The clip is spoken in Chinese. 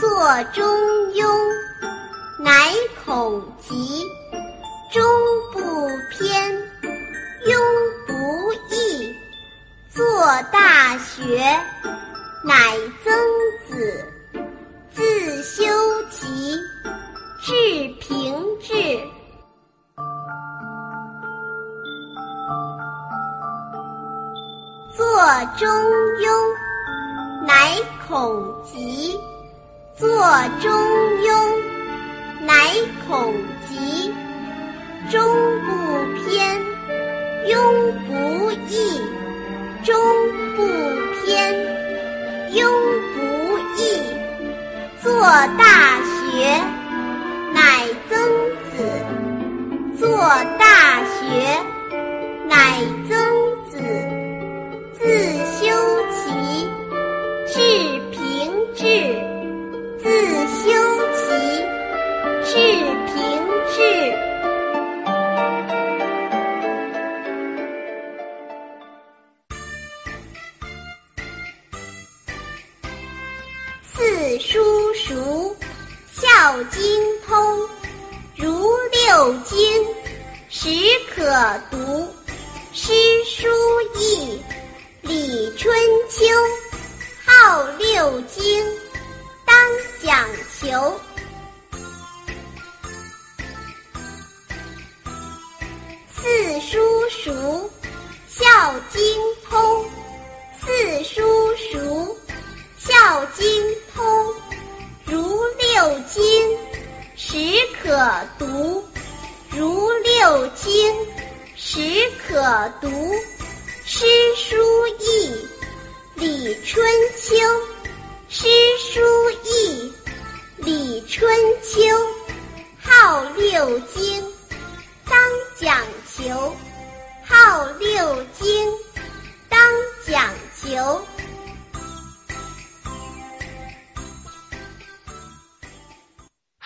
作中庸，乃恐极；中不偏，庸不易。作大学，乃曾子。自修齐，至平治。作中庸，乃恐极；作中庸，乃恐极。中不偏，庸不易；中不偏，庸不易。作大学，乃曾子。作大学，乃曾四书熟，孝经通。如六经，始可读。诗书易，礼春秋。号六经，当讲求。四书熟，孝经六经，始可读。如六经，始可读。诗书易，礼春秋。诗书易，礼春秋。号六经，当讲求。号六经，当讲求。